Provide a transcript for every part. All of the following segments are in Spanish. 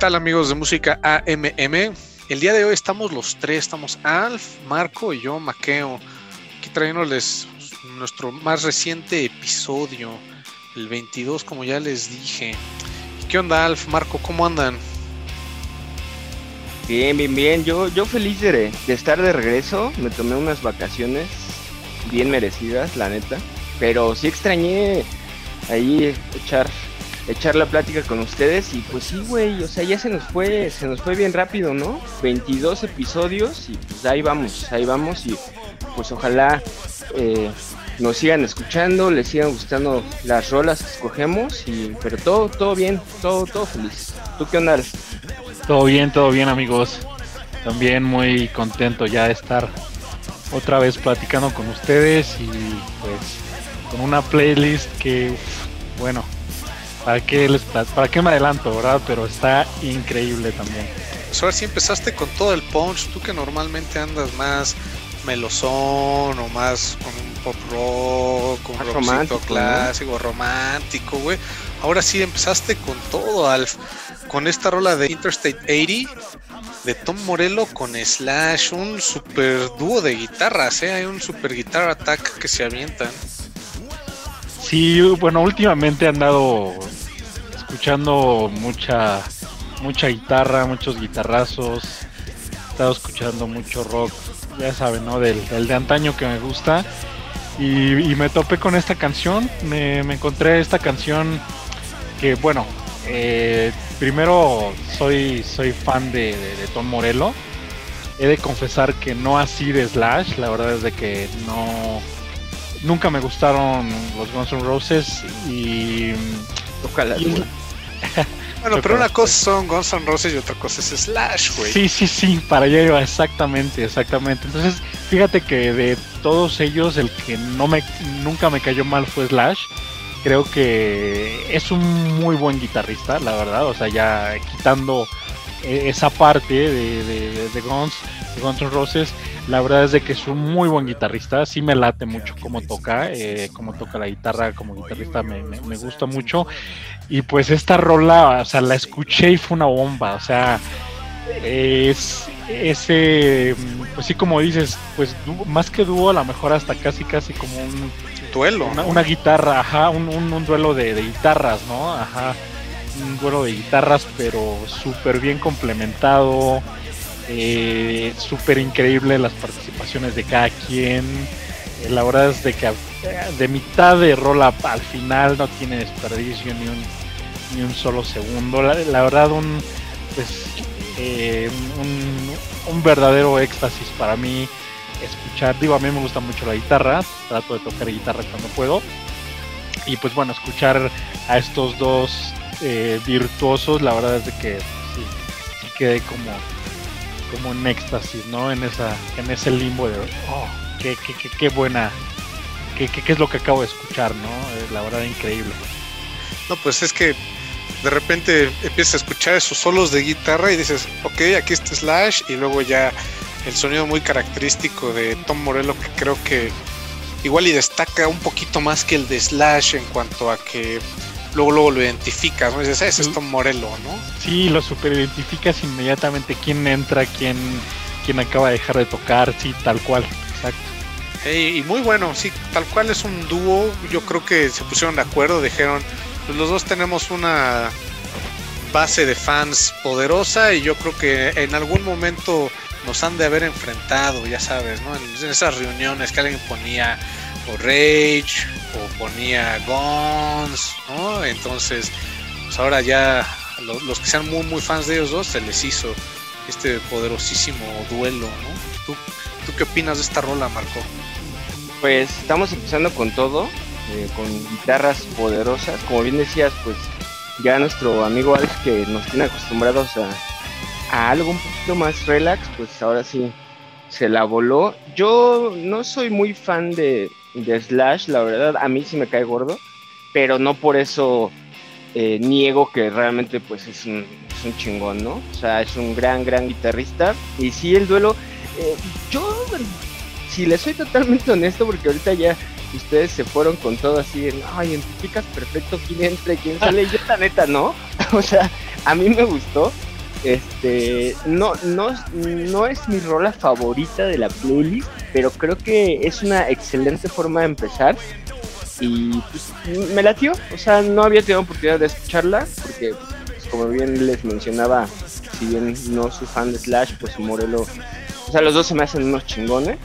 ¿Qué tal amigos de música AMM? El día de hoy estamos los tres, estamos Alf, Marco y yo, Maqueo, aquí trayéndoles nuestro más reciente episodio, el 22 como ya les dije. ¿Qué onda Alf, Marco? ¿Cómo andan? Bien, bien, bien. Yo, yo feliz de, de estar de regreso. Me tomé unas vacaciones bien merecidas, la neta. Pero sí extrañé ahí echar echar la plática con ustedes y pues sí, güey, o sea, ya se nos fue, se nos fue bien rápido, ¿no? 22 episodios y pues ahí vamos, ahí vamos y pues ojalá eh, nos sigan escuchando, les sigan gustando las rolas que escogemos y pero todo, todo bien, todo, todo feliz. ¿Tú qué onda? Todo bien, todo bien amigos. También muy contento ya de estar otra vez platicando con ustedes y pues con una playlist que, bueno, ¿Para qué, les, ¿Para qué me adelanto, verdad? Pero está increíble también. Pues ahora sí empezaste con todo el punch, tú que normalmente andas más melosón o más con un pop rock, un romántico clásico, romántico, güey. Ahora sí empezaste con todo, Alf. Con esta rola de Interstate 80 de Tom Morello con Slash, un super dúo de guitarras, ¿eh? Hay un super guitar attack que se avientan. Sí, bueno, últimamente he andado escuchando mucha mucha guitarra, muchos guitarrazos. He estado escuchando mucho rock, ya saben, ¿no? Del, de antaño que me gusta. Y, me topé con esta canción. Me, encontré esta canción que, bueno, eh, primero soy, soy fan de, de, Tom Morello. He de confesar que no así de Slash, la verdad es de que no nunca me gustaron los Guns N' Roses y. Ojalá. Bueno, pero una cosa son Guns N' Roses y otra cosa es Slash, güey. Sí, sí, sí, para allá iba, exactamente, exactamente. Entonces, fíjate que de todos ellos, el que no me nunca me cayó mal fue Slash. Creo que es un muy buen guitarrista, la verdad. O sea, ya quitando eh, esa parte de, de, de Guns, de Guns N' Roses la verdad es de que es un muy buen guitarrista, sí me late mucho cómo toca, eh, cómo toca la guitarra como guitarrista me, gusta mucho. Y pues esta rola, o sea, la escuché y fue una bomba, o sea, es ese, pues sí como dices, pues más que dúo, a lo mejor hasta casi casi como un duelo. Una, guitarra, ajá, un, un, duelo de, de, guitarras, ¿no? Ajá, un duelo de guitarras, pero súper bien complementado. Eh, Súper increíble las participaciones de cada quien. Eh, la verdad es de que de mitad de rola al final no tiene desperdicio ni un, ni un solo segundo. La, verdad, un, pues, eh, un, un, verdadero éxtasis para mí escuchar. Digo, a mí me gusta mucho la guitarra, trato de tocar guitarra cuando puedo. Y pues bueno, escuchar a estos dos eh, virtuosos, la verdad es de que sí, sí quedé como como en éxtasis, ¿no? En esa, en ese limbo de, oh, qué, qué, qué, qué buena, qué, qué, es lo que acabo de escuchar, ¿no? Es la verdad increíble. No, pues es que de repente empiezas a escuchar esos solos de guitarra y dices, ok, aquí está Slash, y luego ya el sonido muy característico de Tom Morello, que creo que igual y destaca un poquito más que el de Slash en cuanto a que luego luego lo identificas, ¿no? dices, ese es Tom Morello, ¿no? Sí, lo super identificas inmediatamente quién entra, quién, quién acaba de dejar de tocar, sí, tal cual, exacto. y muy bueno, sí, tal cual es un dúo, yo creo que se pusieron de acuerdo, dijeron, pues los dos tenemos una base de fans poderosa y yo creo que en algún momento nos han de haber enfrentado, ya sabes, ¿no? En esas reuniones que alguien ponía o Rage o ponía Guns, ¿no? Entonces, pues ahora ya los, que sean muy muy fans de ellos dos se les hizo este poderosísimo duelo, ¿no? ¿Tú, tú qué opinas de esta rola, Marco? Pues estamos empezando con todo, eh, con guitarras poderosas, como bien decías, pues ya nuestro amigo Alex que nos tiene acostumbrados a, algo un poquito más relax, pues ahora sí se la voló. Yo no soy muy fan de, de Slash, la verdad, a mí sí me cae gordo, pero no por eso eh, niego que realmente pues es un, es un, chingón, ¿no? O sea, es un gran, gran guitarrista. Y sí, el duelo, eh, yo, si le soy totalmente honesto, porque ahorita ya ustedes se fueron con todo así, en, ay, identificas perfecto quién entra y quién sale, yo la neta no. o sea, a mí me gustó. Este, no, no, no es mi rola favorita de la playlist, pero creo que es una excelente forma de empezar. Y pues, me latió, o sea, no había tenido oportunidad de escucharla, porque pues, como bien les mencionaba, si bien no soy fan de Slash, pues Morelo, o sea, los dos se me hacen unos chingones,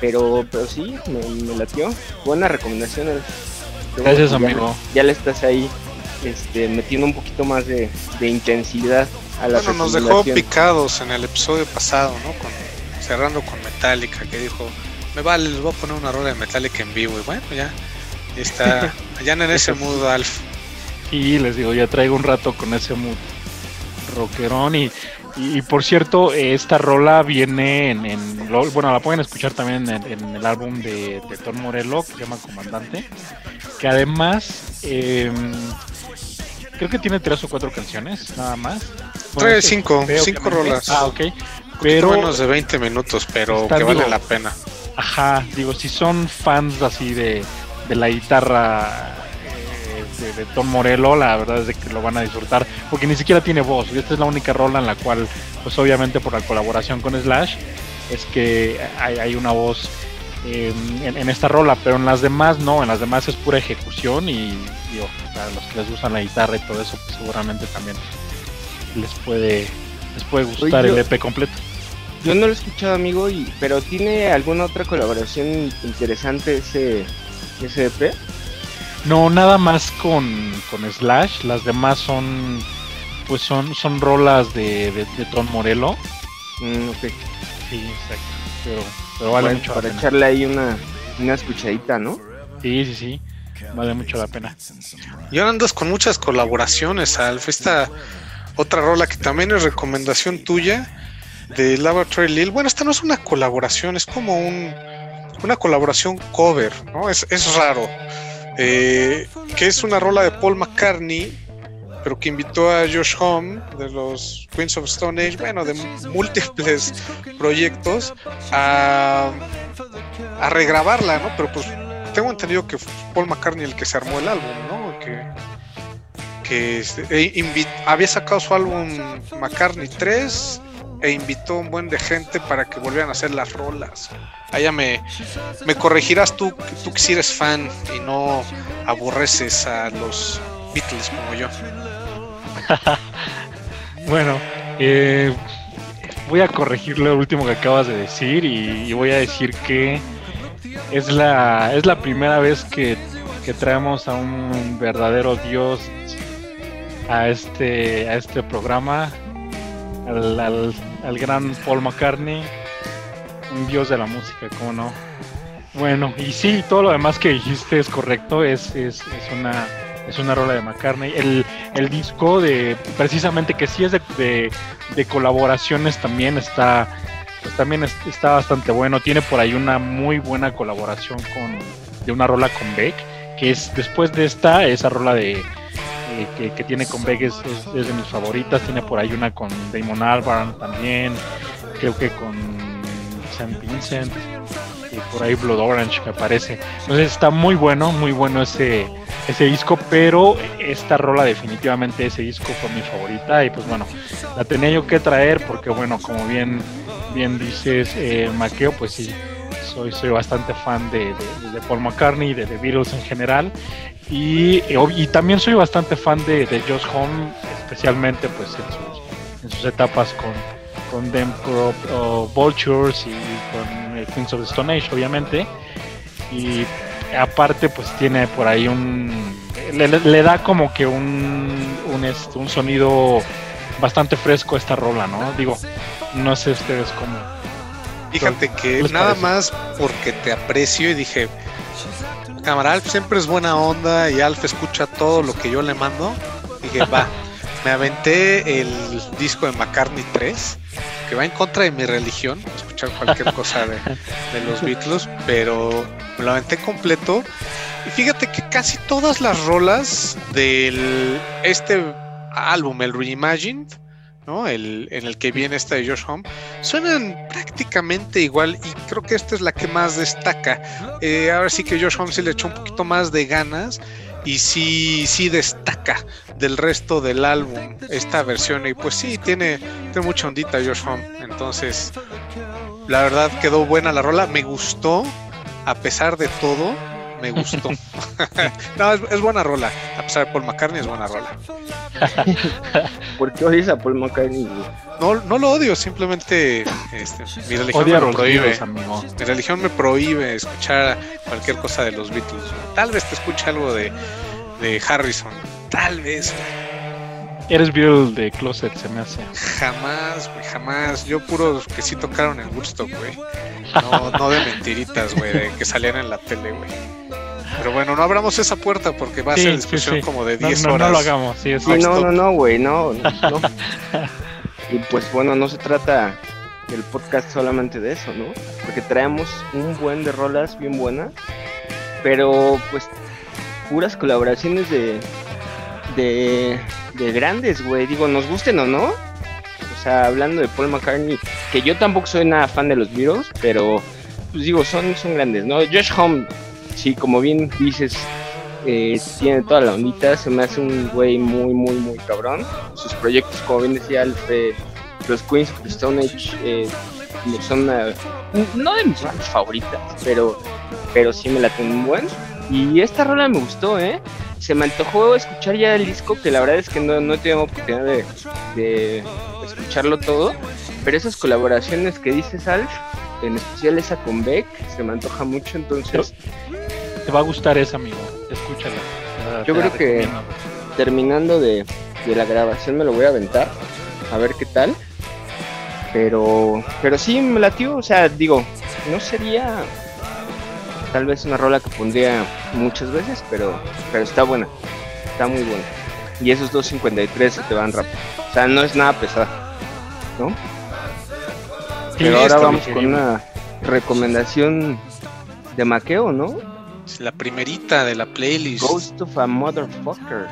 pero, pero sí, me, latió. Buena recomendación. Gracias, amigo. Ya, le estás ahí este, metiendo un poquito más de, intensidad a la Bueno, nos dejó picados en el episodio pasado, ¿no? Con, cerrando con Metallica, que dijo, me vale, les voy a poner una rola de Metallica en vivo. Y bueno, ya está, ya en ese mood, Alf. Y les digo, ya traigo un rato con ese mood rockerón y, y, por cierto, esta rola viene en, bueno, la pueden escuchar también en, el álbum de, de Tom Morello que se llama Comandante, que además em, creo que tiene tres o cuatro canciones, nada más. Tres, cinco, cinco rolas. Ah, ok. Pero menos de 20 minutos, pero que vale la pena. Ajá, digo, si son fans así de, de la guitarra eh, de, Tom Morello, la verdad es de que lo van a disfrutar, porque ni siquiera tiene voz. Y esta es la única rola en la cual, pues obviamente por la colaboración con Slash, es que hay, hay una voz em, en, esta rola, pero en las demás no, en las demás es pura ejecución y digo, a los que les gustan la guitarra y todo eso, pues seguramente también les puede, les puede gustar el EP completo. Yo no lo he escuchado, amigo, y, pero ¿tiene alguna otra colaboración interesante ese, ese EP? No, nada más con, con Slash. Las demás son pues son, son rolas de, de, Tom Morello. Mm, Sí, exacto. Pero, vale mucho Para echarle ahí una, una escuchadita, ¿no? Sí, sí, sí. Vale mucho la pena. Y ahora andas con muchas colaboraciones, Alf. Esta otra rola que también es recomendación tuya de Laboratory Lil. Bueno, esta no es una colaboración, es como un, una colaboración cover, ¿no? Es, es raro. Eh, que es una rola de Paul McCartney, pero que invitó a Josh Home de los Queens of Stone Age, bueno, de múltiples proyectos, a, a regrabarla, ¿no? Pero pues tengo entendido que fue Paul McCartney el que se armó el álbum, ¿no? Que, que este, e había sacado su álbum McCartney 3 e invitó un buen de gente para que volvieran a hacer las rolas. Allá me, me corregirás tú, tú que si eres fan y no aborreces a los Beatles como yo. bueno, eh, voy a corregir lo último que acabas de decir y, voy a decir que es la, es la primera vez que, que traemos a un verdadero dios a este, a este programa al, al, gran Paul McCartney, un dios de la música, ¿cómo no? Bueno, y sí, todo lo demás que dijiste es correcto, es, es, es una es una rola de McCartney. El, el disco de precisamente que sí es de, de, colaboraciones también está pues también está bastante bueno. Tiene por ahí una muy buena colaboración con de una rola con Beck, que es después de esta, esa rola de que, tiene con Vegas es, de mis favoritas. Tiene por ahí una con Damon Albarn también. Creo que con St. Vincent. Y por ahí Blood Orange me parece. Entonces está muy bueno, muy bueno ese, ese disco. Pero esta rola definitivamente ese disco fue mi favorita. Y pues bueno, la tenía yo que traer porque bueno, como bien, bien dices, eh, Maqueo, pues sí. Soy, soy bastante fan de, de, Paul McCartney, de The Beatles en general, y, y, también soy bastante fan de, de Josh Home, especialmente pues en sus, en sus etapas con, con Them Crop Vultures y con Queens of the Stone Age, obviamente. Y aparte pues tiene por ahí un... Le, da como que un, un, este, un sonido bastante fresco esta rola, ¿no? Digo, no sé ustedes cómo... Fíjate que nada más porque te aprecio y dije, cámara, Alf siempre es buena onda y Alf escucha todo lo que yo le mando. Dije, va, me aventé el disco de McCartney 3, que va en contra de mi religión, escuchar cualquier cosa de, los Beatles, pero me lo aventé completo. Y fíjate que casi todas las rolas del este álbum, el Reimagined, el, en el que viene esta de Josh Home, suenan prácticamente igual y creo que esta es la que más destaca. Eh, ahora sí que Josh Home se le echó un poquito más de ganas y sí, sí destaca del resto del álbum esta versión. Y pues sí, tiene, tiene mucha ondita George Home, entonces la verdad quedó buena la rola, me gustó, a pesar de todo, me gustó. no, es, buena rola. A pesar de Paul McCartney, es buena rola. ¿Por qué odias a Paul McCartney? No, no lo odio, simplemente este, mi religión me lo prohíbe. mi religión me prohíbe escuchar cualquier cosa de los Beatles. Tal vez te escuche algo de, de Harrison. Tal vez. Eres Beatle de Closet, se me hace. Jamás, güey, jamás. Yo puro que sí tocaron en Woodstock, güey. No, no de mentiritas, güey, de que salían en la tele, güey. Pero bueno, no abramos esa puerta porque va a ser discusión como de 10 horas. No lo hagamos, sí, sí no, no, no, güey, no, no. y pues bueno, no se trata el podcast solamente de eso, ¿no? Porque traemos un buen de rolas bien buenas, pero pues puras colaboraciones de de, de grandes, güey. Digo, nos gusten o no. O sea, hablando de Paul McCartney, que yo tampoco soy nada fan de los Beatles, pero pues digo, son, son grandes, ¿no? Josh Home sí, como bien dices, eh, tiene toda la ondita, se me hace un güey muy, muy, muy cabrón. Sus proyectos, como bien decía Alfred, los Queens of the Stone Age, eh, son no de mis favoritas, pero, pero sí me la tengo buen. Y esta rola me gustó, ¿eh? Se me antojó escuchar ya el disco, que la verdad es que no, no he tenido oportunidad de, de escucharlo todo, pero esas colaboraciones que dices, Alf, en especial esa con Beck, se me antoja mucho, entonces te va a gustar esa, amigo. Escúchala. Yo creo que terminando de, la grabación me lo voy a aventar. A ver qué tal. Pero, pero sí me latió. O sea, digo, no sería tal vez una rola que pondría muchas veces, pero, pero está buena. Está muy buena. Y esos 2.53 se te van rápido. O sea, no es nada pesado. ¿No? Pero ahora vamos con una recomendación de Maqueo, ¿no? la primerita de la playlist. Ghost of a Motherfucker.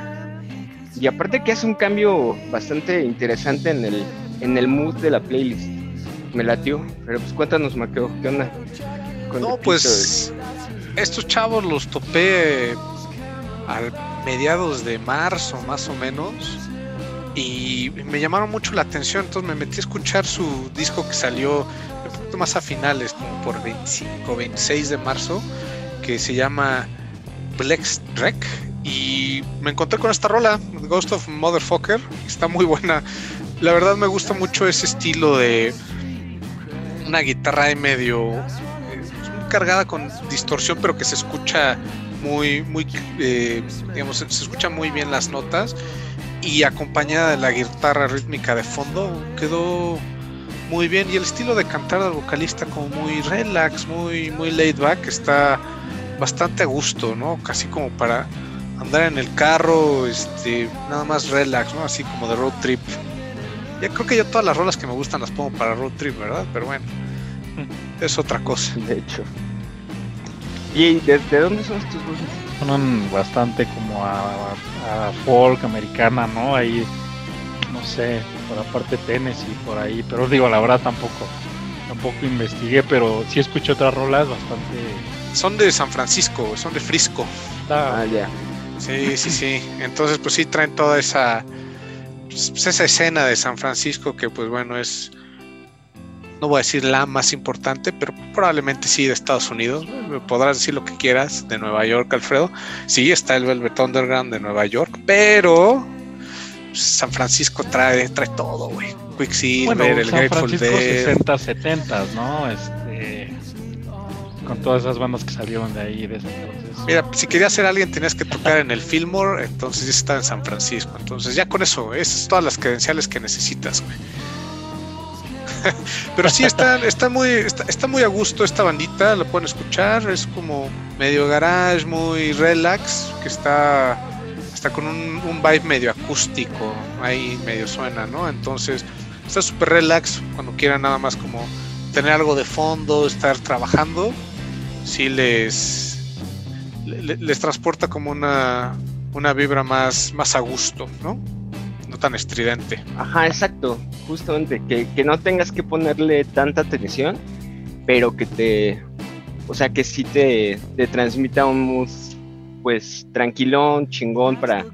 Y aparte que hace un cambio bastante interesante en el, en el mood de la playlist. Me latió. Pero pues cuéntanos, Maqueo, ¿qué onda? no, pues estos chavos los topé a mediados de marzo, más o menos. Y me llamaron mucho la atención, entonces me metí a escuchar su disco que salió más a finales, como por 25, 26 de marzo que se llama Blex Trek y me encontré con esta rola, Ghost of Motherfucker, está muy buena. La verdad me gusta mucho ese estilo de una guitarra de medio eh, cargada con distorsión, pero que se escucha muy, muy, eh, digamos, se escucha muy bien las notas y acompañada de la guitarra rítmica de fondo quedó muy bien y el estilo de cantar del vocalista como muy relax, muy, muy laid back está bastante a gusto, ¿no? Casi como para andar en el carro, este, nada más relax, ¿no? Así como de road trip. Ya creo que yo todas las rolas que me gustan las pongo para road trip, ¿verdad? Pero bueno, es otra cosa. De hecho. ¿Y de, dónde son estos voces? Suenan bastante como a, a, folk americana, ¿no? Ahí, no sé, por la parte Tennessee, por ahí. Pero digo, la verdad tampoco, tampoco investigué, pero sí escuché otras rolas bastante son de San Francisco, son de Frisco. Ah, ya. Sí, sí, sí. Entonces, pues sí traen toda esa, pues, esa escena de San Francisco que, pues bueno, es, no voy a decir la más importante, pero probablemente sí de Estados Unidos. Podrás decir lo que quieras de Nueva York, Alfredo. Sí, está el Velvet Underground de Nueva York, pero San Francisco trae, trae todo, güey. Quicksilver, el San Grateful Dead. 60, 70, ¿no? Este con todas esas bandas que salieron de ahí desde entonces. Mira, si querías ser alguien tenías que tocar en el Fillmore, entonces ya está en San Francisco. Entonces ya con eso, esas son todas las credenciales que necesitas, güey. Pero sí está, está muy, está, muy a gusto esta bandita, lo pueden escuchar, es como medio garage, muy relax, que está, está con un, vibe medio acústico, ahí medio suena, ¿no? Entonces está súper relax cuando quieran nada más como tener algo de fondo, estar trabajando, sí les, les, transporta como una, una vibra más, más a gusto, ¿no? No tan estridente. Ajá, exacto, justamente, que, que no tengas que ponerle tanta atención, pero que te, o sea, que sí te, te transmita un mood pues tranquilón, chingón para,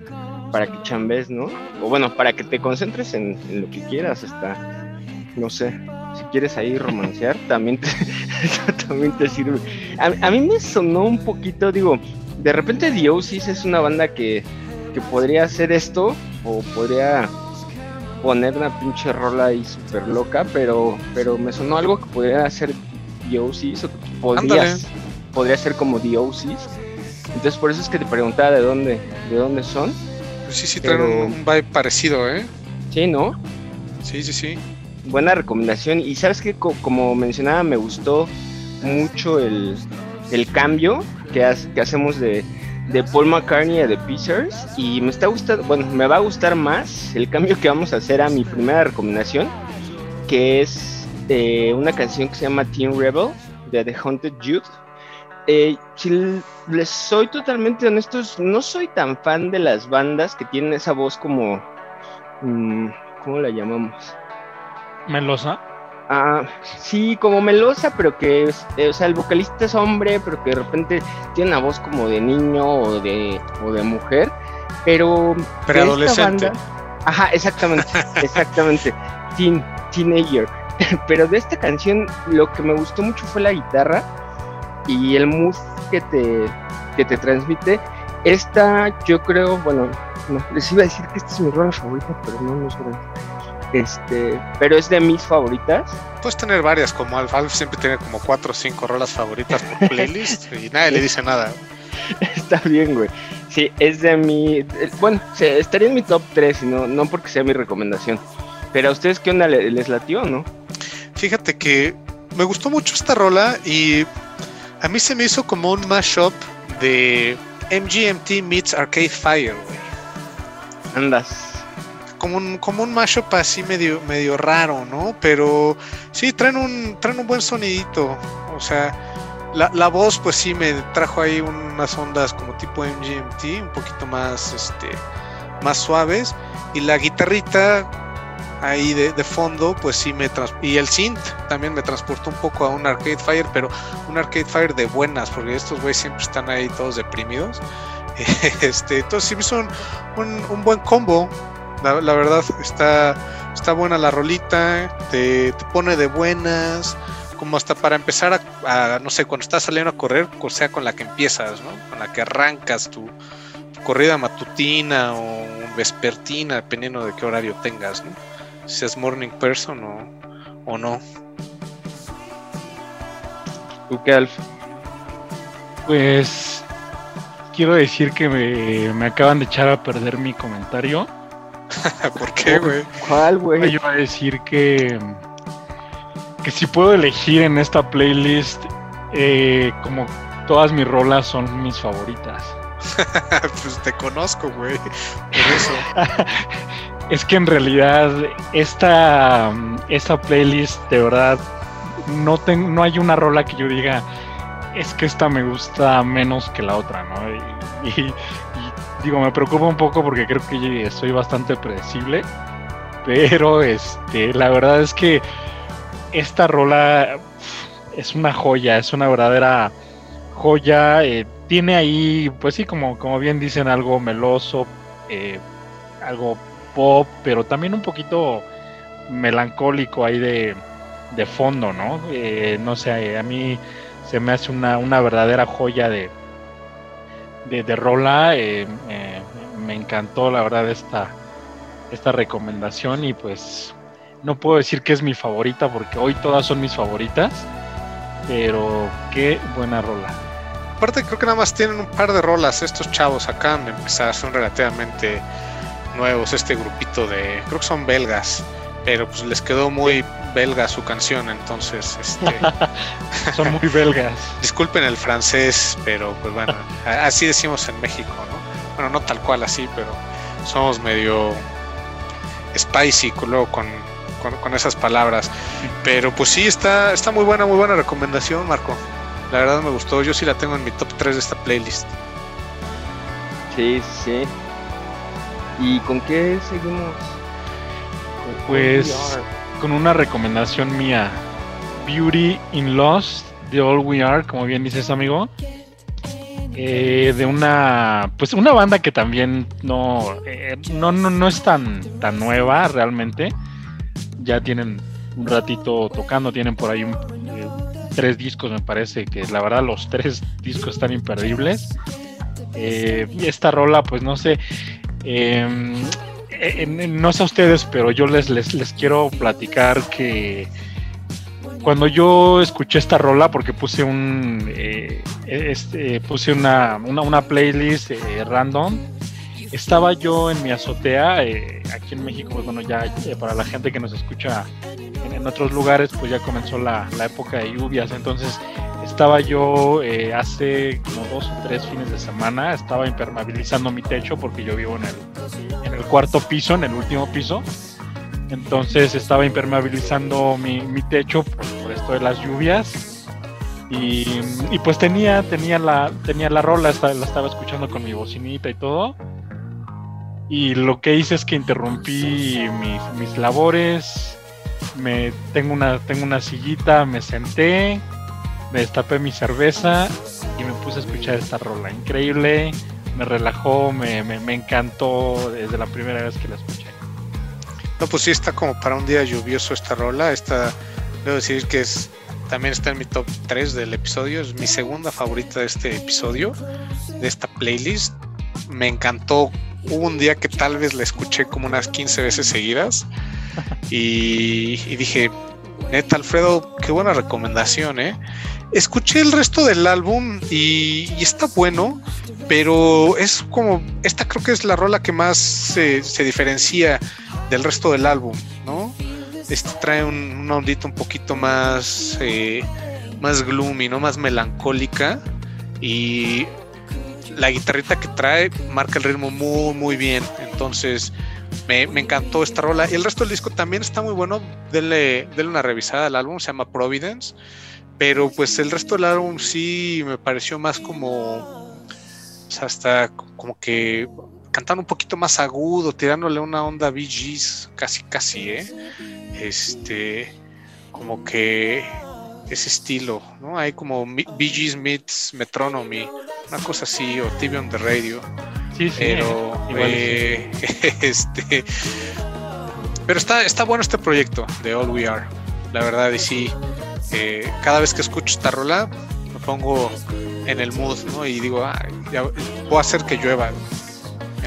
para que chambes, ¿no? O bueno, para que te concentres en, lo que quieras, hasta, no sé, si quieres ahí romancear, también te, también te sirve. A, mí me sonó un poquito, digo, de repente The es una banda que, que podría hacer esto, o podría poner una pinche rola ahí súper loca, pero, pero me sonó algo que podría hacer The o que podría ser como The Entonces por eso es que te preguntaba de dónde, de dónde son. Pues sí, sí, traen un vibe parecido, ¿eh? Sí, ¿no? Sí, sí, sí. Buena recomendación. Y sabes que como mencionaba, me gustó mucho el, el cambio que, que hacemos de, de Paul McCartney a The Pieces y me está gustando, bueno, me va a gustar más el cambio que vamos a hacer a mi primera recomendación, que es eh, una canción que se llama Teen Rebel de The Haunted Youth. Eh, si les soy totalmente honestos, no soy tan fan de las bandas que tienen esa voz como, mm, ¿cómo la llamamos? Melosa. Ah, sí, como melosa, pero que, eh, o sea, el vocalista es hombre, pero que de repente tiene una voz como de niño o de, o de mujer, pero... Preadolescente. ajá, exactamente, exactamente, teen, teenager. Pero de esta canción lo que me gustó mucho fue la guitarra y el mood que te, que te transmite. Esta, yo creo, bueno, les iba a decir que esta es mi rola favorita, pero no, no es verdad. Este, pero es de mis favoritas. Puedes tener varias, como Alf. Alf siempre tiene como cuatro o cinco rolas favoritas por playlist y nadie le dice nada. Está bien, güey. Sí, es de mi. Bueno, estaría en mi top 3, no, no porque sea mi recomendación. Pero a ustedes, ¿qué onda les latió, no? Fíjate que me gustó mucho esta rola y a mí se me hizo como un mashup de MGMT meets Arcade Fire, güey. Andas como un, como un mashup así medio, medio raro, ¿no? Pero sí, traen un, traen un buen sonidito. O sea, la, la voz pues sí me trajo ahí unas ondas como tipo MGMT, un poquito más, este, más suaves. Y la guitarrita ahí de, de, fondo, pues sí me y el synth también me transportó un poco a un Arcade Fire, pero un Arcade Fire de buenas, porque estos güeyes siempre están ahí todos deprimidos. Este, entonces sí me hizo un, un buen combo la, verdad está, está buena la rolita, te, pone de buenas, como hasta para empezar a, no sé, cuando estás saliendo a correr, o sea, con la que empiezas, ¿no? Con la que arrancas tu, corrida matutina o vespertina, dependiendo de qué horario tengas, ¿no? Si es morning person o, o no. ¿Tú qué, Alf? Pues quiero decir que me, me acaban de echar a perder mi comentario. ¿Por qué, güey? ¿Cuál, güey? Yo iba a decir que. Que si puedo elegir en esta playlist, eh, como todas mis rolas son mis favoritas. pues te conozco, güey. Por eso. es que en realidad, esta, esta playlist, de verdad, no, no hay una rola que yo diga, es que esta me gusta menos que la otra, ¿no? y, digo, me preocupa un poco porque creo que soy bastante predecible. Pero este, la verdad es que esta rola es una joya, es una verdadera joya. Eh, tiene ahí, pues sí, como, como bien dicen, algo meloso, eh, algo pop, pero también un poquito melancólico ahí de, de fondo, ¿no? Eh, no sé, a mí se me hace una, una verdadera joya de, de, Rola. Eh, me encantó, la verdad, esta, esta recomendación. Y pues no puedo decir que es mi favorita, porque hoy todas son mis favoritas. Pero qué buena rola. Aparte, creo que nada más tienen un par de rolas estos chavos acá de son relativamente nuevos. Este grupito de, creo que son belgas pero pues les quedó muy belga su canción, entonces este son muy belgas. Disculpen el francés, pero pues bueno, así decimos en México, ¿no? Bueno, no tal cual así, pero somos medio spicy luego con, con, esas palabras. Pero pues sí, está, está muy buena, muy buena recomendación, Marco. La verdad me gustó, yo sí la tengo en mi top 3 de esta playlist. Sí, sí. ¿Y con qué seguimos? Pues con una recomendación mía, Beauty in Lost de All We Are, como bien dices amigo. eh, de una, pues una banda que también no, eh, no, no, no, es tan, tan nueva realmente. Ya tienen un ratito tocando, tienen por ahí un, eh, tres discos me parece, que la verdad los tres discos están imperdibles. y esta rola, pues no sé, em, no sé a ustedes, pero yo les, les, les quiero platicar que cuando yo escuché esta rola, porque puse un eh, este, puse una, una, playlist eh, random, estaba yo en mi azotea, eh, aquí en México, pues bueno, ya para la gente que nos escucha en, otros lugares, pues ya comenzó la, la, época de lluvias, entonces estaba yo hace como dos o tres fines de semana, estaba impermeabilizando mi techo porque yo vivo en el, en el cuarto piso, en el último piso entonces estaba impermeabilizando mi, techo por, esto de las lluvias. Y, pues tenía, tenía, la, tenía la rola, la estaba escuchando con mi bocinita y todo. Y lo que hice es que interrumpí mis, labores. Me, tengo, una, tengo una sillita, me senté, me destapé mi cerveza y me puse a escuchar esta rola. Increíble, me relajó, me, me encantó desde la primera vez que la escuché. No, pues sí está como para un día lluvioso esta rola. Esta, debo decir que es también está en mi top 3 del episodio. Es mi segunda favorita de este episodio, de esta playlist. Me encantó. Hubo un día que tal vez la escuché como unas 15 veces seguidas. Y, dije, Alfredo, qué buena recomendación, ¿eh? Escuché el resto del álbum y, está bueno, pero es como, esta creo que es la rola que más se, se diferencia del resto del álbum, ¿no? Este trae un, una ondita un poquito más, eh, más gloomy, ¿no? Más melancólica. Y la guitarrita que trae marca el ritmo muy, muy bien. Entonces, me, encantó esta rola. Y el resto del disco también está muy bueno. Denle, denle una revisada al álbum, se llama Providence. Pero pues el resto del álbum sí me pareció más como. Sea, hasta como que cantando un poquito más agudo, tirándole una onda Bee casi, casi, ¿eh? Este, como que ese estilo, ¿no? Hay como Gees meets Metronomy, una cosa así, o TV on the Radio. Sí, sí, pero, eh, este, pero está, está bueno este proyecto de All We Are, la verdad, y sí, eh, cada vez que escucho esta rola, me pongo en el mood, ¿no? Y digo, ah, ya, voy a hacer que llueva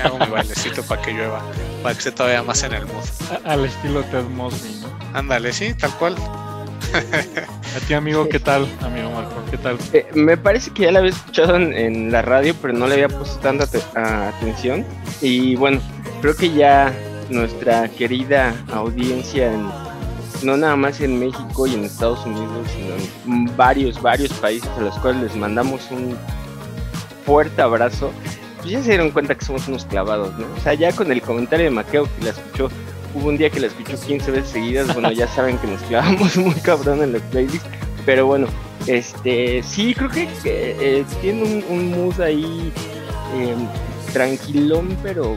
hago mi bailecito para que llueva, para que esté todavía más en el mood. Al estilo Ted Mosby, ¿no? Ándale, sí, tal cual. A ti, amigo, ¿qué tal, amigo Marco? ¿Qué tal? Eh, me parece que ya la había escuchado en, la radio, pero no le había puesto tanta atención. Y bueno, creo que ya nuestra querida audiencia, no nada más en México y en Estados Unidos, sino en varios, varios países a los cuales les mandamos un fuerte abrazo pues ya se dieron cuenta que somos unos clavados, ¿no? O sea, ya con el comentario de Maqueo que la escuchó, hubo un día que la escuchó 15 veces seguidas, bueno, ya saben que nos clavamos muy cabrón en la playlist, pero bueno, este, sí, creo que eh, tiene un, mood ahí em, tranquilón, pero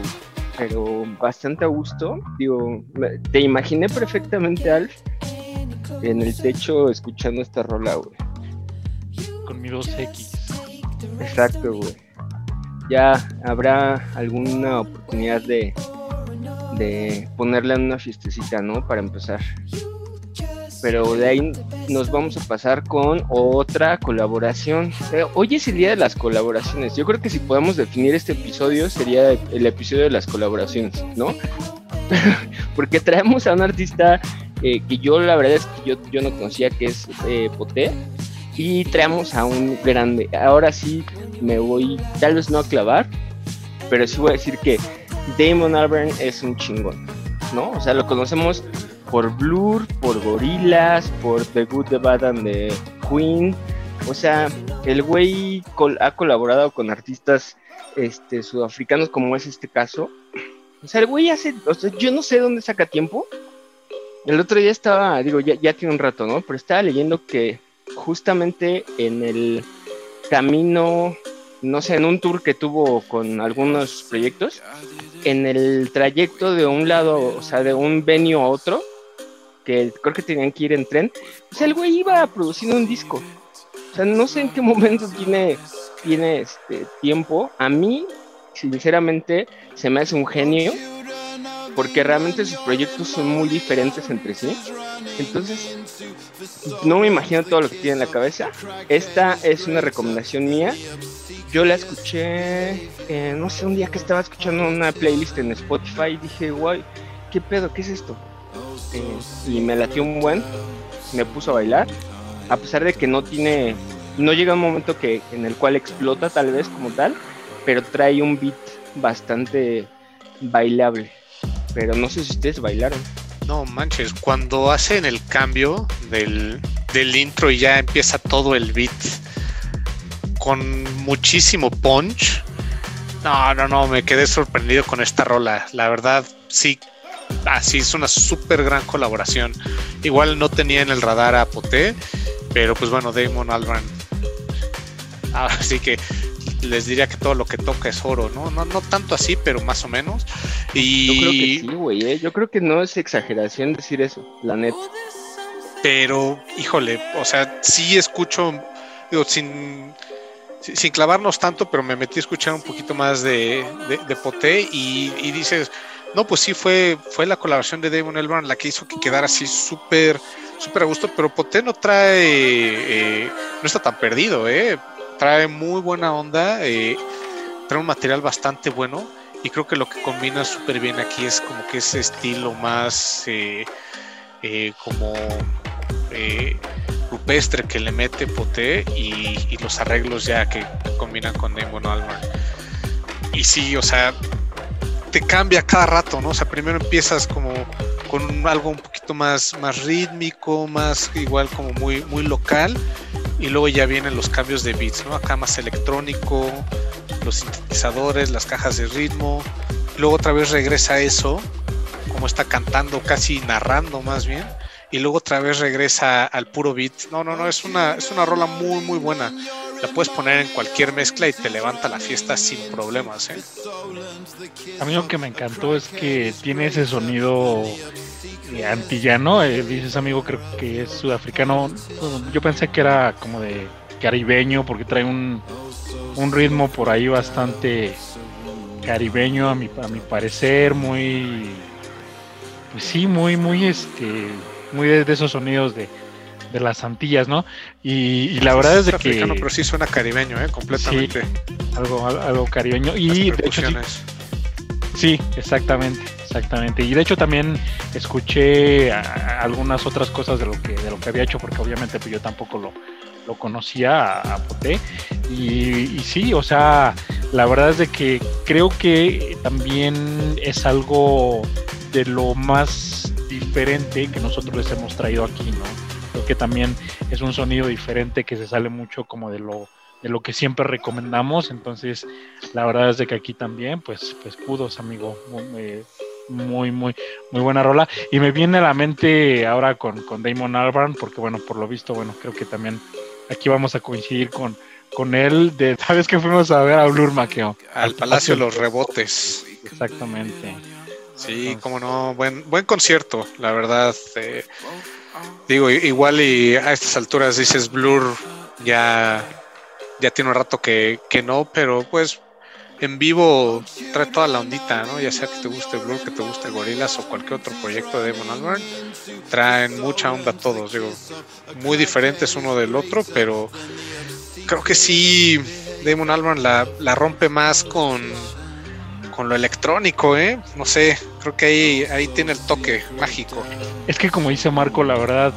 pero bastante a gusto. Digo, te imaginé perfectamente, Alf, en el techo escuchando esta rola, güey. Con mi 2X. Exacto, güey ya habrá alguna oportunidad de, de ponerle una fiestecita, ¿no? Para empezar. Pero de ahí nos vamos a pasar con otra colaboración. Eh, hoy es el día de las colaboraciones. Yo creo que si podemos definir este episodio sería el episodio de las colaboraciones, ¿no? Porque traemos a un artista eh, que yo la verdad es que yo, yo no conocía que es eh, Poté y traemos a un grande. Ahora sí me voy, tal vez no a clavar, pero sí voy a decir que Damon Albarn es un chingón, ¿no? O sea, lo conocemos por Blur, por Gorillaz, por The Good, The Bad and The Queen. O sea, el güey ha colaborado con artistas este, sudafricanos como es este caso. O sea, el güey hace, o sea, yo no sé dónde saca tiempo. El otro día estaba, digo, ya, ya tiene un rato, ¿no? Pero estaba leyendo que justamente en el camino, no sé, en un tour que tuvo con algunos proyectos, en el trayecto de un lado, o sea, de un venue a otro, que creo que tenían que ir en tren, pues el güey iba produciendo un disco. O sea, no sé en qué momento tiene tiene este tiempo, a mí, sinceramente, se me hace un genio porque realmente sus proyectos son muy diferentes entre sí. Entonces, no me imagino todo lo que tiene en la cabeza. Esta es una recomendación mía. Yo la escuché, no sé, un día que estaba escuchando una playlist en Spotify y dije, guay, ¿qué pedo? ¿Qué es esto? Eh, y me latió un buen, me puso a bailar, a pesar de que no tiene, no llega un momento que en el cual explota tal vez como tal, pero trae un beat bastante bailable. Pero no sé si ustedes bailaron. No manches, cuando hacen el cambio del, del intro y ya empieza todo el beat con muchísimo punch. No, no, no, me quedé sorprendido con esta rola. La verdad, sí, así es una súper gran colaboración. Igual no tenía en el radar a Poté, pero pues bueno, Damon Albarn. Así que les diría que todo lo que toca es oro, ¿no? No, no tanto así, pero más o menos. Y... Yo creo que sí, güey, ¿eh? yo creo que no es exageración decir eso, la neta. Pero, híjole, o sea, sí escucho, digo, sin, sin clavarnos tanto, pero me metí a escuchar un poquito más de, de, Poté y, y, dices, no, pues sí fue, fue la colaboración de Damon Elbarn la que hizo que quedara así súper, súper a gusto, pero Poté no trae, eh, no está tan perdido, ¿eh? Trae muy buena onda, eh, trae un material bastante bueno y creo que lo que combina súper bien aquí es como que ese estilo más eh, eh, como rupestre que le mete Poté y, los arreglos ya que combinan con Damon Albarn. Y sí, o sea, te cambia cada rato, ¿no? O sea, primero empiezas como con algo un poquito más, más rítmico, más igual como muy, muy local y luego ya vienen los cambios de beats, ¿no? Acá más electrónico, los sintetizadores, las cajas de ritmo, luego otra vez regresa eso, como está cantando, casi narrando más bien, y luego otra vez regresa al puro beat. No, no, no, es una, es una rola muy, muy buena. La puedes poner en cualquier mezcla y te levanta la fiesta sin problemas. ¿eh? A mí lo que me encantó es que tiene ese sonido eh, antillano. Eh, dices, amigo, creo que es sudafricano. Yo pensé que era como de caribeño porque trae un, un ritmo por ahí bastante caribeño a mi, a mi parecer, muy, pues sí, muy, muy, este, muy de esos sonidos de, de las Antillas, ¿no? Y, la verdad es, de que... Pero sí suena caribeño, ¿eh? Completamente. algo, algo caribeño. Y de hecho... Sí, exactamente, exactamente. Y de hecho también escuché algunas otras cosas de lo que de lo que había hecho, porque obviamente pues yo tampoco lo, lo conocía a, Poté. Y, y, sí, o sea, la verdad es de que creo que también es algo de lo más diferente que nosotros les hemos traído aquí, ¿no? Que también es un sonido diferente que se sale mucho como de lo de lo que siempre recomendamos. Entonces la verdad es de que aquí también pues pues kudos amigo. Muy muy muy muy buena rola. Y me viene a la mente ahora con, con Damon Albarn porque bueno por lo visto bueno creo que también aquí vamos a coincidir con con él. De sabes que fuimos a ver a Blur Maqueo. Al, Palacio de los Rebotes. Exactamente. Sí como no. Buen buen concierto la verdad eh, Digo, igual y a estas alturas dices Blur ya, ya tiene un rato que, no, pero pues en vivo trae toda la ondita, ¿no? Ya sea que te guste Blur, que te guste Gorilas o cualquier otro proyecto de Demon Albarn, traen mucha onda todos, digo, muy diferentes uno del otro, pero creo que sí, Damon Albarn la, la rompe más con con lo electrónico, ¿eh? No sé, creo que ahí, ahí tiene el toque mágico. Es que como dice Marco, la verdad,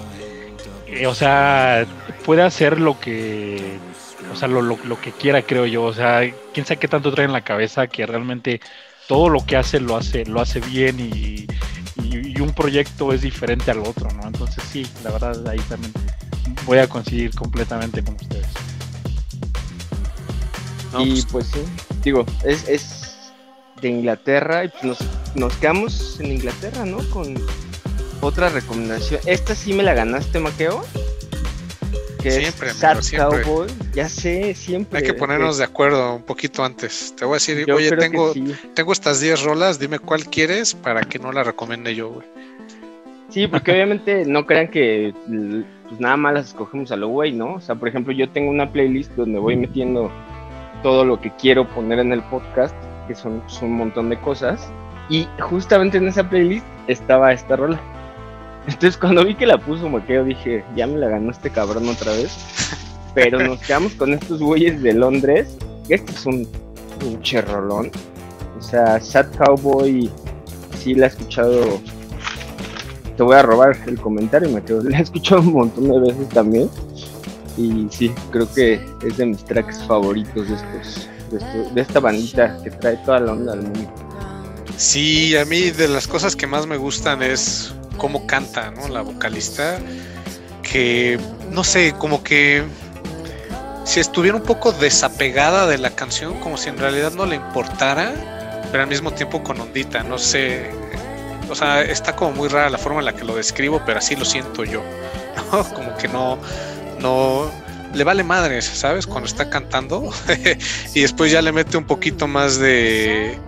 eh, o sea, puede hacer lo que, o sea, lo, lo, que quiera, creo yo. O sea, quién sabe qué tanto trae en la cabeza que realmente todo lo que hace lo hace, lo hace bien y, y, un proyecto es diferente al otro, ¿no? Entonces sí, la verdad ahí también voy a coincidir completamente con ustedes. y pues, pues sí, digo, es, es de Inglaterra y pues nos, nos quedamos en Inglaterra, ¿no? Con otra recomendación. Esta sí me la ganaste, Maqueo. Que siempre, es siempre. Cowboy. Ya sé, siempre. Hay que ponernos de acuerdo un poquito antes. Te voy a decir, oye, tengo, tengo estas 10 rolas, dime cuál quieres para que no la recomiende yo, güey. Sí, porque obviamente no crean que pues, nada más las escogemos a lo güey, ¿no? O sea, por ejemplo, yo tengo una playlist donde voy metiendo todo lo que quiero poner en el podcast, que son un montón de cosas. Y justamente en esa playlist estaba esta rola. Entonces cuando vi que la puso Maqueo dije, ya me la ganó este cabrón otra vez. Pero nos quedamos con estos güeyes de Londres. Este es un pinche rolón. O sea, Sad Cowboy, sí la he escuchado. Te voy a robar el comentario, Maqueo. La he escuchado un montón de veces también. Y sí, creo que es de mis tracks favoritos de estos, de, esta bandita que trae toda la onda al mundo. Sí, a mí de las cosas que más me gustan es cómo canta, ¿no? La vocalista, que no sé, como que si estuviera un poco desapegada de la canción, como si en realidad no le importara, pero al mismo tiempo con ondita, no sé. O sea, está como muy rara la forma en la que lo describo, pero así lo siento yo. Como que no, no le vale madres, ¿sabes? Cuando está cantando y después ya le mete un poquito más de,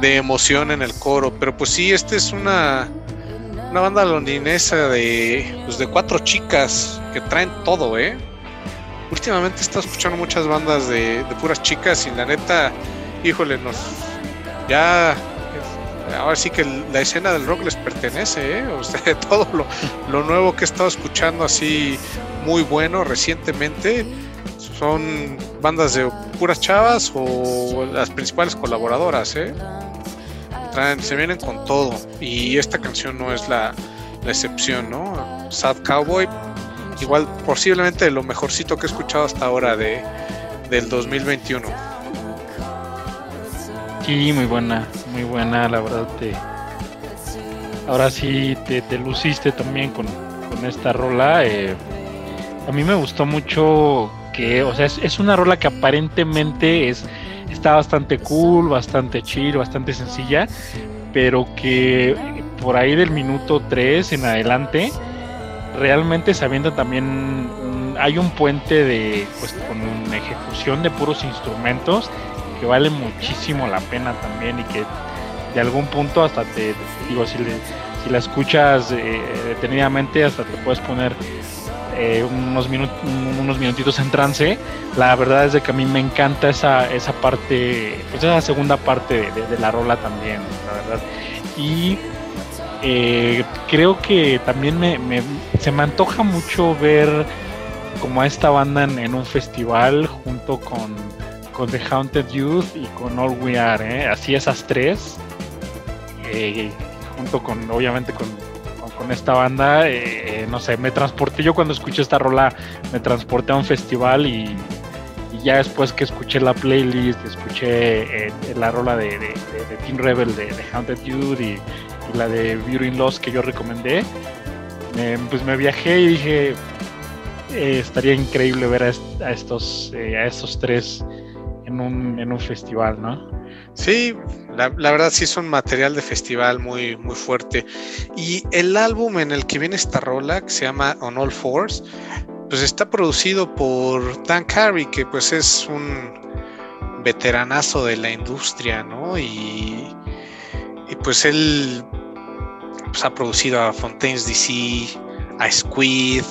de emoción en el coro. Pero pues sí, esta es una, una banda londinesa de, pues de cuatro chicas que traen todo, ¿eh? Últimamente he estado escuchando muchas bandas de, de puras chicas y la neta, híjole, nos ya ahora sí que la escena del rock les pertenece, ¿eh? Todo lo, nuevo que he estado escuchando así muy bueno recientemente son bandas de puras chavas o las principales colaboradoras, ¿eh? se vienen con todo y esta canción no es la, la excepción, ¿no? Sad Cowboy, igual posiblemente lo mejorcito que he escuchado hasta ahora de, del 2021. Sí, muy buena, muy buena, la verdad. Te, ahora sí te, te luciste también con, con esta rola. Eh, a mí me gustó mucho que, o sea, es, es, una rola que aparentemente es está bastante cool, bastante chill, bastante sencilla, pero que por ahí del minuto 3 en adelante realmente sabiendo también hay un puente de pues con ejecución de puros instrumentos que vale muchísimo la pena también y que de algún punto hasta te, digo, si, si la escuchas eh, detenidamente hasta te puedes poner eh, unos, unos minutitos en trance. La verdad es de que a mí me encanta esa, esa parte, pues esa segunda parte de, la rola también, la verdad. Y eh, creo que también me, se me antoja mucho ver como a esta banda en un festival junto con con The Haunted Youth y con All We Are, ¿eh? así esas tres, eh, junto con, obviamente, con, con, esta banda, eh, no sé, me transporté, yo cuando escuché esta rola, me transporté a un festival y, ya después que escuché la playlist, escuché la rola de, de, Teen Rebel de, The Haunted Youth y, la de Beauty in Lost que yo recomendé, pues me viajé y dije, estaría increíble ver a, estos a estos tres en un, un festival, ¿no? Sí, la, verdad sí son material de festival muy, muy fuerte. Y el álbum en el que viene esta rola, que se llama On All Fours, pues está producido por Dan Carey, que pues es un veteranazo de la industria, ¿no? Y, y pues él pues, ha producido a Fontaine's DC, a Squid,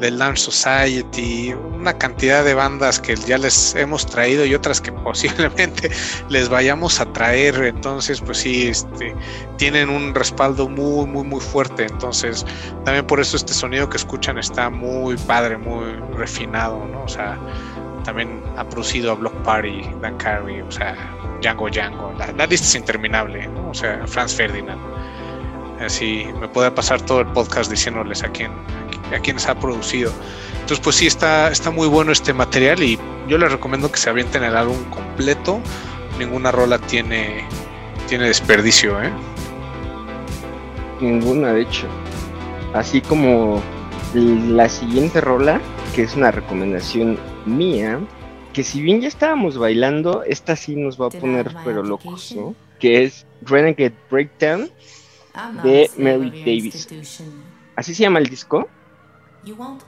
del Land Society, una cantidad de bandas que ya les hemos traído y otras que posiblemente les vayamos a traer. Entonces, pues sí, este, tienen un respaldo muy, muy, muy fuerte. Entonces, también por eso este sonido que escuchan está muy padre, muy refinado, ¿no? O sea, también ha producido a Block Party, Dan Carey, o sea, Django Django. La, la lista es interminable, ¿no? O sea, Franz Ferdinand. Así me puede pasar todo el podcast diciéndoles a quién, a ha producido. Entonces, pues sí, está, está muy bueno este material y yo les recomiendo que se avienten el álbum completo. Ninguna rola tiene, tiene desperdicio, ¿eh? Ninguna, de hecho. Así como la siguiente rola, que es una recomendación mía, que si bien ya estábamos bailando, esta sí nos va a poner pero locos, ¿no? Que es Renegade Breakdown de Mary Davis. Así se llama el disco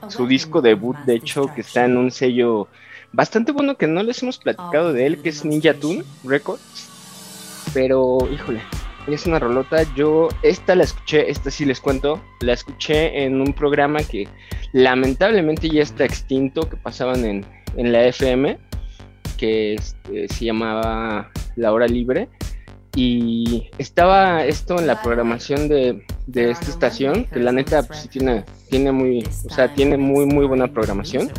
su disco debut, de hecho, que está en un sello bastante bueno que no les hemos platicado de él, que es Ninja Tune Records. Pero, híjole, es una rolota. Yo esta la escuché, esta sí les cuento, la escuché en un programa que lamentablemente ya está extinto, que pasaban en, en la FM. que este, se llamaba La Hora Libre. Y estaba esto en la programación de, de esta estación, que la neta pues, sí tiene, tiene muy, o sea, tiene muy muy buena programación.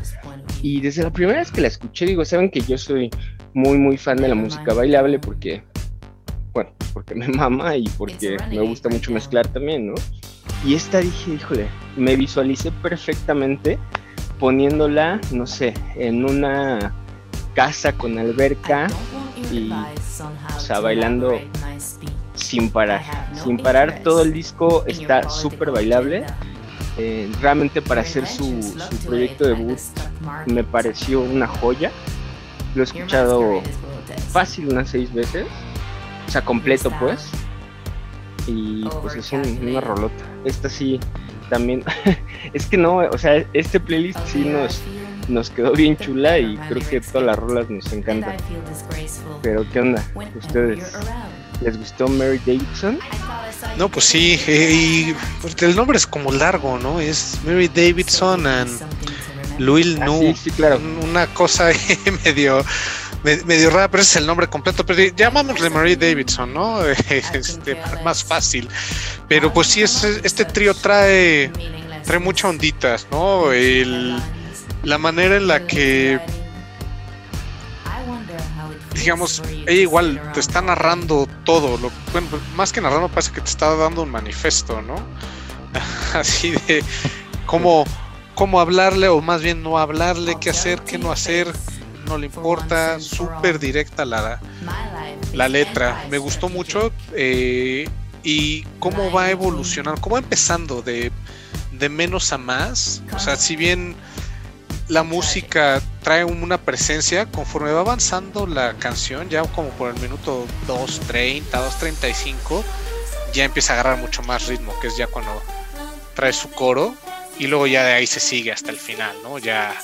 Y desde la primera vez que la escuché, digo, saben que yo soy muy muy fan de la música bailable porque, bueno, porque me mama y porque me gusta mucho mezclar también, ¿no? Y esta dije, híjole, me visualicé perfectamente poniéndola, no sé, en una casa con alberca y, o sea, bailando sin parar. Sin parar, todo el disco está súper bailable. Eh, realmente para hacer su, su proyecto debut me pareció una joya. Lo he escuchado fácil unas seis veces. O sea, completo pues. Y pues es una rolota. Esta sí también. es que no, o sea, este playlist sí nos, nos quedó bien chula y creo que todas las rolas nos encantan. Pero ¿qué onda? ¿Ustedes les gustó Mary Davidson? No, pues sí, eh, y pues, el nombre es como largo, ¿no? Es Mary Davidson and Louis Ah, Nu. sí, sí, claro. Una cosa medio me- medio rara, pero ese es el nombre completo. Pero llamámosle Mary Davidson, ¿no? Este, más fácil. Pero pues sí, es, este trío trae, trae muchas onditas, ¿no? El, la manera en la que, digamos, ella igual te está narrando todo. Lo, bueno, más que narrando, parece que te está dando un manifiesto, ¿no? Así de cómo, cómo hablarle, o más bien no hablarle, qué hacer, qué no hacer, no le importa. Súper directa la, la letra. Me gustó mucho. eh, y cómo va evolucionando, cómo va empezando de, de menos a más. O sea, si bien la música trae una presencia, conforme va avanzando la canción, ya como por el minuto 2.30, 2.35, ya empieza a agarrar mucho más ritmo, que es ya cuando trae su coro. Y luego ya de ahí se sigue hasta el final, ¿no? Ya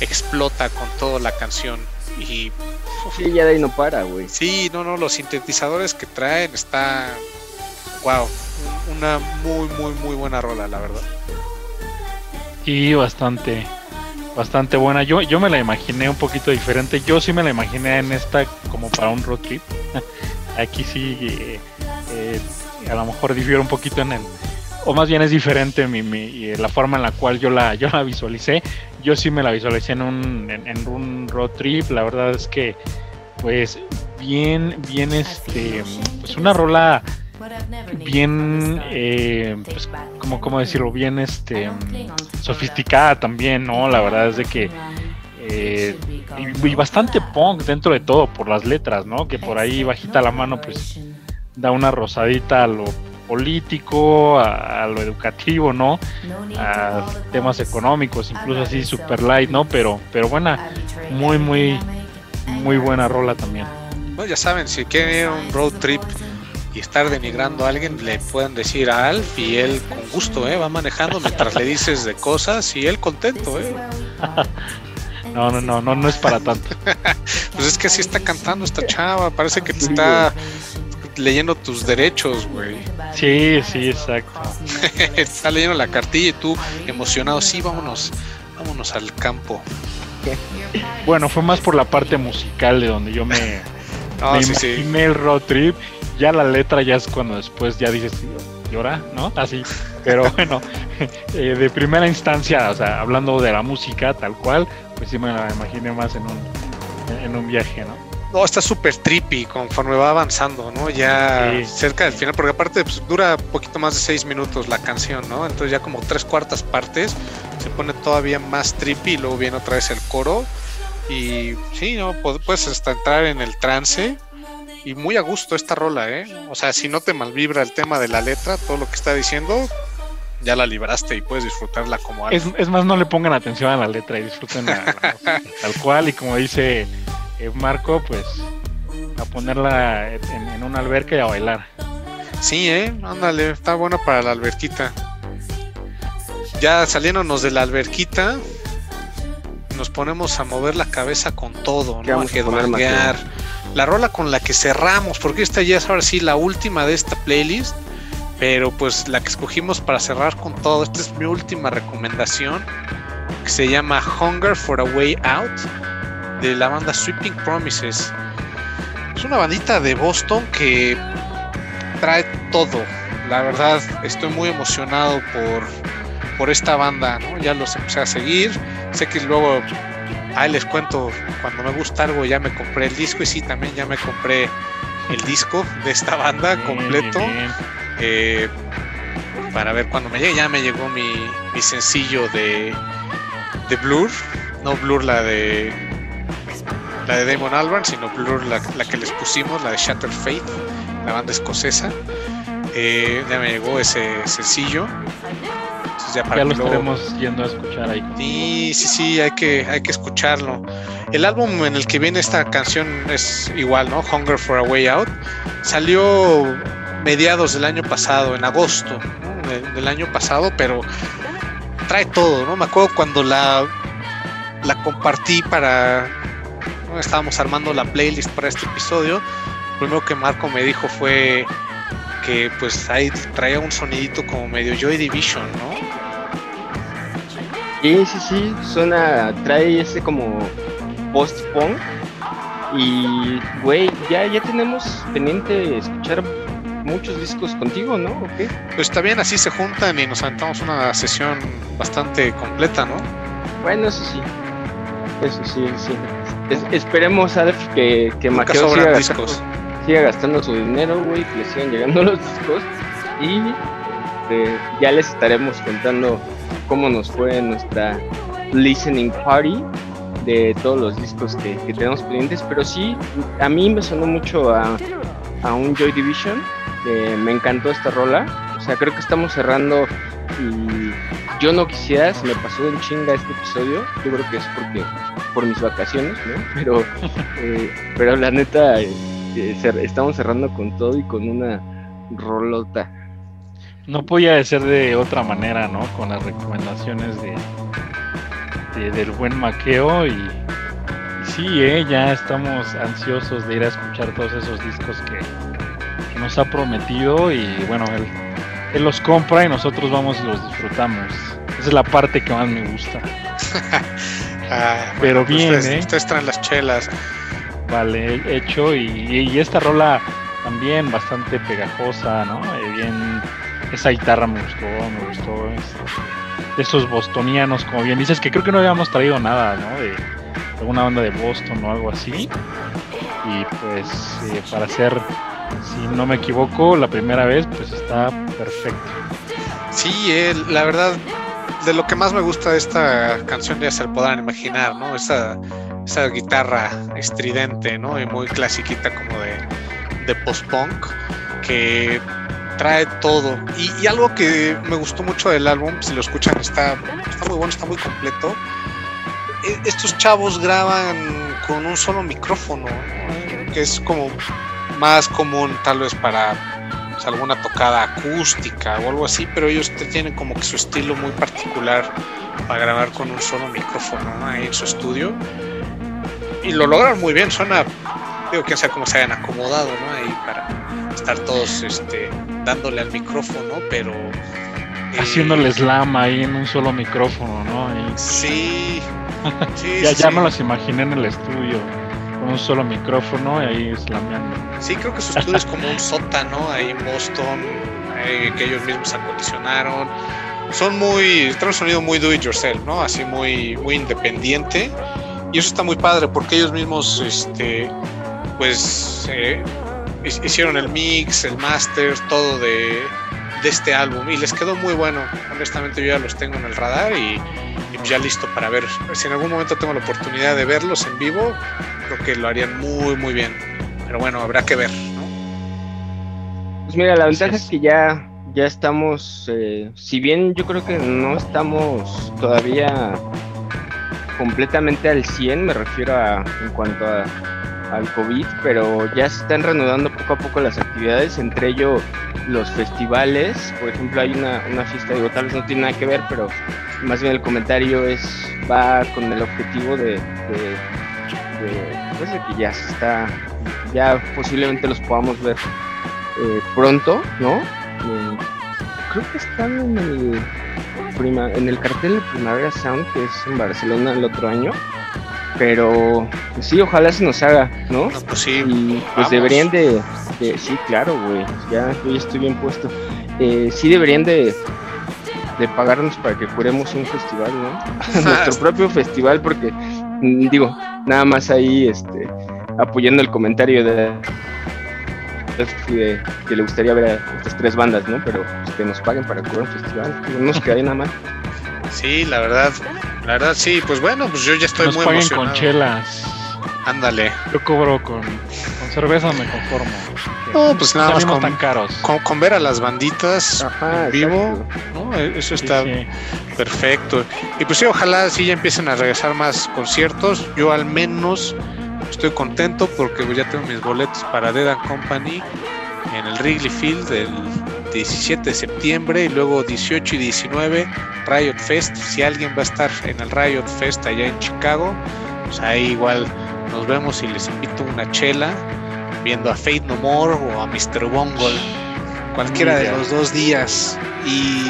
explota con toda la canción. Y Sí, ya de ahí no para, güey. Sí, no, no, los sintetizadores que traen está. Wow, una muy, muy, muy buena rola, la verdad. Y bastante, bastante buena. Yo, yo me la imaginé un poquito diferente. Yo sí me la imaginé en esta como para un road trip. Aquí sí, eh, eh, a lo mejor difiere un poquito en el, o más bien es diferente mi, mi- la forma en la cual yo la, yo la visualicé. Yo sí me la visualicé en un, en, en un road trip. La verdad es que, pues, bien, bien, este, pues una rola bien, eh, pues, como, como decirlo, bien, este, sofisticada también, ¿no? La verdad es de que eh, y, y bastante punk dentro de todo por las letras, ¿no? Que por ahí bajita la mano, pues da una rosadita a lo político, a, a lo educativo, ¿no? A temas económicos, incluso así super light, ¿no? Pero, pero buena, muy, muy, muy buena rola también. Bueno, ya saben, si quieren ir a un road trip y estar denigrando a alguien, le pueden decir a Alf y él con gusto, ¿eh? Va manejando mientras le dices de cosas y él contento, ¿eh? No, no, no, no, no es para tanto. Pues es que así está cantando esta chava, parece que te está leyendo tus derechos, güey. Sí, sí, exacto. está leyendo la cartilla y tú emocionado, sí, vámonos, vámonos al campo. Bueno, fue más por la parte musical de donde yo me, No, me sí, sí. imaginé el road trip. Ya la letra ya es cuando después ya dices, llora, ¿no? Así. Pero bueno, eh, de primera instancia, o sea, hablando de la música tal cual, pues sí me la imaginé más en un, en un viaje, ¿no? No, está súper trippy conforme va avanzando, ¿no? Ya Sí. cerca del final, porque aparte pues, dura un poquito más de seis minutos la canción, ¿no? Entonces ya como tres cuartas partes se pone todavía más trippy y luego viene otra vez el coro. Y sí, ¿no? Pu- Puedes hasta entrar en el trance y muy a gusto esta rola, ¿eh? O sea, si no te malvibra el tema de la letra, todo lo que está diciendo, ya la libraste y puedes disfrutarla como algo. Es, es más, no le pongan atención a la letra y disfruten tal cual. Y como dice eh, Marco, pues a ponerla en, en una alberca y a bailar. Sí, eh, ándale, está bueno para la alberquita. Ya saliéndonos de la alberquita, nos ponemos a mover la cabeza con todo, ¿Qué ¿no? A vamos a poner. La rola con la que cerramos, porque esta ya es ahora sí la última de esta playlist, pero pues la que escogimos para cerrar con todo, esta es mi última recomendación, que se llama Hunger for a Way Out, de la banda Sweeping Promises. Es una bandita de Boston que trae todo. La verdad, estoy muy emocionado por, por esta banda. Ya los empecé a seguir. Sé que luego, ahí les cuento, cuando me gusta algo ya me compré el disco y sí, también ya me compré el disco de esta banda completo. Eh, para ver cuando me llegue. Ya me llegó mi, mi sencillo de, de Blur. No Blur la de la de Damon Albarn, sino Blur la, la que les pusimos, la de Shattered Faith, la banda escocesa. Eh, ya me llegó ese sencillo. Ya, para lo estaremos yendo a escuchar ahí. Sí, sí, sí, hay que, hay que escucharlo. El álbum en el que viene esta canción es igual, ¿no? Hunger for a Way Out. Salió mediados del año pasado, en agosto del, año pasado, pero trae todo, ¿no? Me acuerdo cuando la, la compartí para... Estábamos armando la playlist para este episodio. Lo primero que Marco me dijo fue que pues ahí traía un sonidito como medio Joy Division, ¿no? Sí, sí, sí, suena, trae ese como post-punk y, güey, ya, ya tenemos pendiente escuchar muchos discos contigo, ¿no? Pues está bien, así se juntan y nos aventamos una sesión bastante completa, ¿no? Bueno, eso sí. Eso sí, sí. esperemos, Alf, que, que siga gastando, siga gastando, su dinero, güey, que le sigan llegando los discos. Y eh, ya les estaremos contando cómo nos fue nuestra listening party de todos los discos que, tenemos pendientes. Pero sí, a mí me sonó mucho a, a un Joy Division me encantó esta rola. O sea, creo que estamos cerrando y yo no quisiera, se me pasó en chinga este episodio. Yo creo que es porque por mis vacaciones, ¿no? Pero, eh, pero la neta, estamos cerrando con todo y con una rolota. No podía ser de otra manera, ¿no? Con las recomendaciones de, del buen maqueo y, sí, ¿eh? ya estamos ansiosos de ir a escuchar todos esos discos que, nos ha prometido y bueno, él, él los compra y nosotros vamos y los disfrutamos. Esa es la parte que más me gusta. Ah, Pero pues bien, ustedes, ¿eh? Ustedes traen las chelas. Vale, hecho y, esta rola también bastante pegajosa, ¿no? Eh, bien, esa guitarra me gustó, me gustó. esos bostonianos, como bien dices, que creo que no habíamos traído nada, ¿no? De alguna banda de Boston o algo así. Y pues eh, para hacer si no me equivoco, la primera vez, pues está perfecto. Sí, la verdad, de lo que más me gusta de esta canción ya se podrán imaginar, ¿no? Esa, esa guitarra estridente, ¿no? Y muy clasiquita como de, de post-punk, que trae todo. Y, algo que me gustó mucho del álbum, si lo escuchan, está, está muy bueno, está muy completo. E, estos chavos graban con un solo micrófono, que es como más común tal vez para pues, alguna tocada acústica o algo así, pero ellos tienen como que su estilo muy particular para grabar con un solo micrófono ahí en su estudio. Y lo logran muy bien, suena, digo que sea como se hayan acomodado ¿no? ahí para estar todos este, dándole al micrófono, pero... Eh, Haciéndole slam ahí en un solo micrófono, ¿no? Sí, sí, ya, ya me los imaginé en el estudio un solo micrófono y ahí slameando. Sí, creo que su estudio es como un sótano ahí en Boston, eh, que ellos mismos acondicionaron. Son muy, traen un sonido muy do it yourself, ¿no? Así muy, muy independiente. Y eso está muy padre porque ellos mismos, este, pues, eh, hicieron el mix, el master, todo de, de este álbum y les quedó muy bueno. Honestamente yo ya los tengo en el radar y, y, ya listo para ver. Si en algún momento tengo la oportunidad de verlos en vivo, creo que lo harían muy, muy bien. Pero bueno, habrá que ver, Pues mira, la ventaja es que ya, ya estamos, eh, si bien yo creo que no estamos todavía completamente al 100, me refiero a en cuanto a, al COVID, pero ya se están reanudando poco a poco las actividades, entre ellos los festivales. Por ejemplo, hay una, una fiesta, digo, tal vez no tiene nada que ver, pero más bien el comentario es va con el objetivo de parece que ya se está, ya posiblemente los podamos ver eh, pronto, ¿no? Eh, creo que están en el, prima, en el cartel de Primavera Sound, que es en Barcelona el otro año. Pero pues sí, ojalá se nos haga, ¿no? No, pues sí, Y pues deberían de, de- sí, claro, güey, ya, yo ya estoy bien puesto. Eh, sí deberían de, de pagarnos para que curemos un festival, ¿no? Nuestro propio festival, porque mm, digo, nada más ahí, este, apoyando el comentario de, que le gustaría ver a estas tres bandas, ¿no? Pero pues, que nos paguen para curar un festival, no nos quedaría nada mal. Sí, la verdad, la verdad sí, pues bueno, pues yo ya estoy Nos muy paguen emocionado. con chelas. Ándale. Yo cobro con, con cerveza, me conformo. No, pues nada más con- tan caros. Con, con ver a las banditas Ajá, en vivo, Eso Sí, está sí. perfecto. Y pues sí, ojalá sí ya empiecen a regresar más conciertos. Yo al menos estoy contento porque ya tengo mis boletos para Dead and Company en el Wrigley Field el 17 de septiembre y luego 18 y 19 Riot Fest. Si alguien va a estar en el Riot Fest allá en Chicago, pues ahí igual nos vemos y les invito una chela viendo a Fate No More o a Mr. Bungle. Cualquiera de los dos días. Y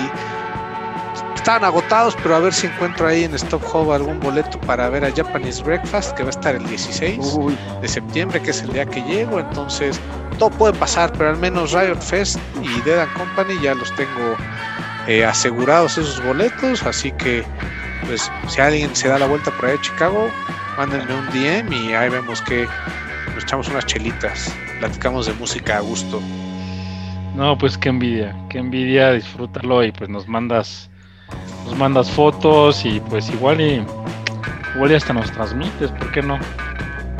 estaban agotados, pero a ver si encuentro ahí en Stop Hub algún boleto para ver a Japanese Breakfast, que va a estar el 16 Uy, de septiembre, que es el día que llego. Entonces, todo puede pasar, pero al menos Riot Fest y Dead and Company ya los tengo eh, asegurados esos boletos. Así que, pues, si alguien se da la vuelta por ahí a Chicago, mándenme un DM y ahí vemos que nos echamos unas chelitas. Platicamos de música a gusto. No, pues qué envidia, qué envidia, disfrútalo y pues nos mandas, nos mandas fotos y pues igual y igual y hasta nos transmites, ¿por qué no?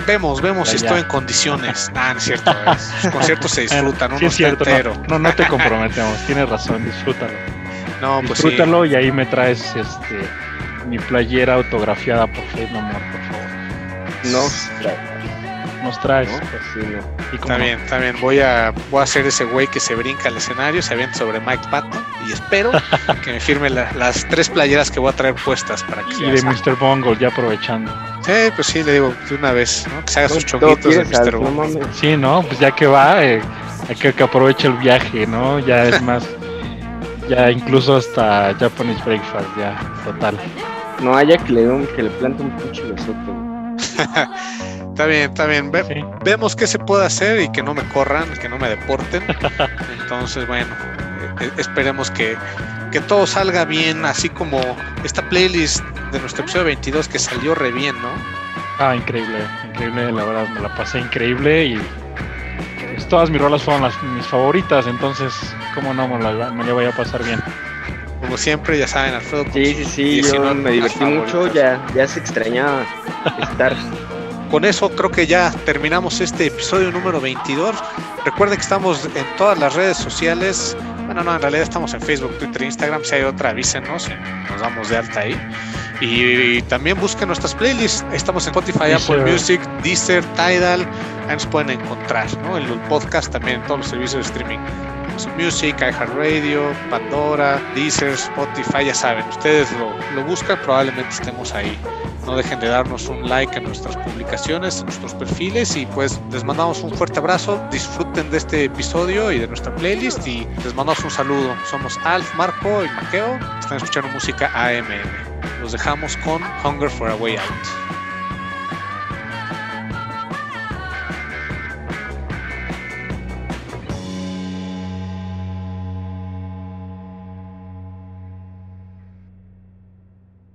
Vemos, vemos si estoy en condiciones. Ah, no es cierto. Los conciertos se disfrutan, uno sí, es cierto, entero. no, no, no te comprometemos, tienes razón, disfrútalo. No, pues sí. disfrútalo y ahí me traes este mi playera autografiada por Fate No More, por favor. no, Nos traes. no, pues sí, no. Y cómo Está bien, está bien. Voy a, voy a ser ese güey que se brinca al escenario, se avienta sobre Mike Patton y espero que me firme la- las tres playeras que voy a traer puestas para que Y de Mr. Bungle, ya aprovechando. Sí, pues sí, le digo de una vez, ¿no? Que se haga sus chonguitos de Mr. Bungle. Sí, ¿no? Pues ya que va, eh, hay que, que aproveche el viaje, ¿no? Ya es más, ya incluso hasta Japanese Breakfast, ya, total. No haya que le, dé un- que le plante un pinche besote. Está bien, está bien. Ve- Sí. vemos qué se puede hacer y que no me corran, que no me deporten. Entonces, bueno, eh, esperemos que, que todo salga bien, así como esta playlist de nuestro episodio 22 que salió re bien, ¿no? Ah, increíble, increíble, la verdad, me la pasé increíble y pues, todas mis rolas fueron las, mis favoritas, entonces, ¿cómo no me la, me la voy a pasar bien? Como siempre, ya saben, Alfredo. Sí, sí, sí, yo 19 me divertí favoritas. mucho, ya, ya se extrañaba estar. Con eso creo que ya terminamos este episodio número 22. Recuerden que estamos en todas las redes sociales. Bueno, no, en realidad estamos en Facebook, Twitter, Instagram. Si hay otra, avísenos nos damos de alta ahí. Y, también busquen nuestras playlists. Estamos en Spotify, Apple. Music, Deezer, Tidal. Ahí nos pueden encontrar, ¿no? En el podcast también, en todos los servicios de streaming. Amazon Music, iHeartRadio, Pandora, Deezer, Spotify, ya saben, ustedes lo, lo buscan, probablemente estemos ahí. No dejen de darnos un like en nuestras publicaciones, en nuestros perfiles y pues les mandamos un fuerte abrazo. Disfruten de este episodio y de nuestra playlist y les mandamos un saludo. Somos Alf, Marco y Maqueo. Están escuchando música AMM. Los dejamos con Hunger for a Way Out.